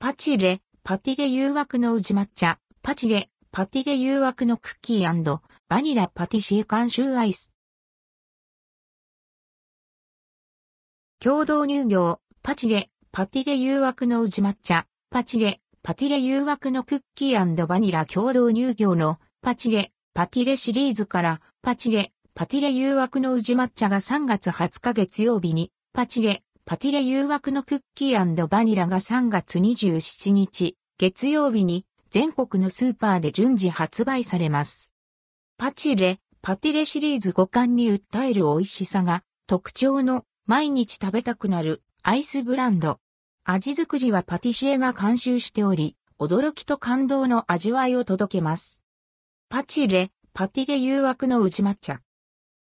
パチレ、パティレ誘惑の宇治抹茶、パチレ、パティレ誘惑のクッキーバニラパティシエ監修アイス。共同乳業、パチレ、パティレ誘惑の宇治抹茶、パチレ、パティレ誘惑のクッキーバニラ共同乳業の。パチレ、パティレシリーズから。パチレ、パティレ誘惑の宇治抹茶が3月20日月曜日に。パチレ、パティレ誘惑のクッキーバニラが3月27日月曜日に全国のスーパーで順次発売されます。パチレ、パティレシリーズ5巻に訴える美味しさが特徴の毎日食べたくなるアイスブランド。味作りはパティシエが監修しており、驚きと感動の味わいを届けます。パチレ、パティレ誘惑の宇治抹茶。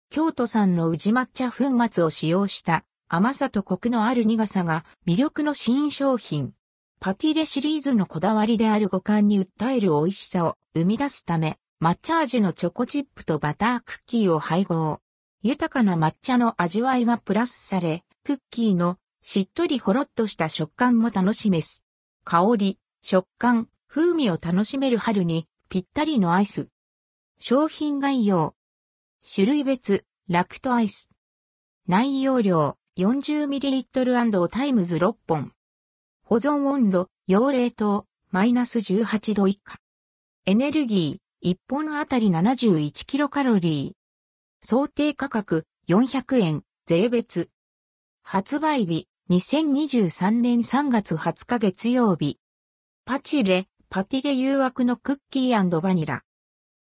京都産の宇治抹茶粉末を使用した甘さとコクのある苦さが魅力の新商品。パティレシリーズのこだわりである五感に訴える美味しさを生み出すため、抹茶味のチョコチップとバタークッキーを配合。豊かな抹茶の味わいがプラスされ、クッキーのしっとりほろっとした食感も楽しめす。香り、食感、風味を楽しめる春にぴったりのアイス。商品概要。種類別、ラクトアイス。内容量、40ml& タイムズ6本。保存温度、要冷凍、マイナス18度以下。エネルギー、1本あたり71キロカロリー。想定価格400円、税別。発売日2023年3月20日月曜日。パチレ、パティレ誘惑のクッキーバニラ。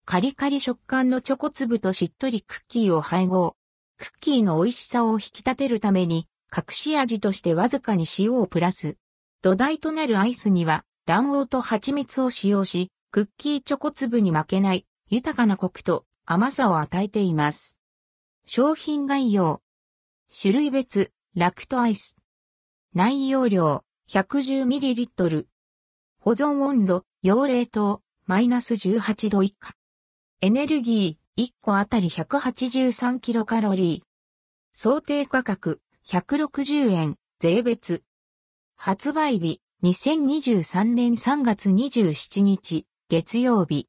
カリカリ食感のチョコ粒としっとりクッキーを配合。クッキーの美味しさを引き立てるために、隠し味としてわずかに塩をプラス。土台となるアイスには、卵黄と蜂蜜を使用し、クッキーチョコ粒に負けない豊かなコクと甘さを与えています。商品概要。種類別、ラクトアイス。内容量、110ml。保存温度、溶冷凍、マイナス18度以下。エネルギー、1個あたり183キロカロリー。想定価格、160円、税別。発売日、2023年3月27日、月曜日。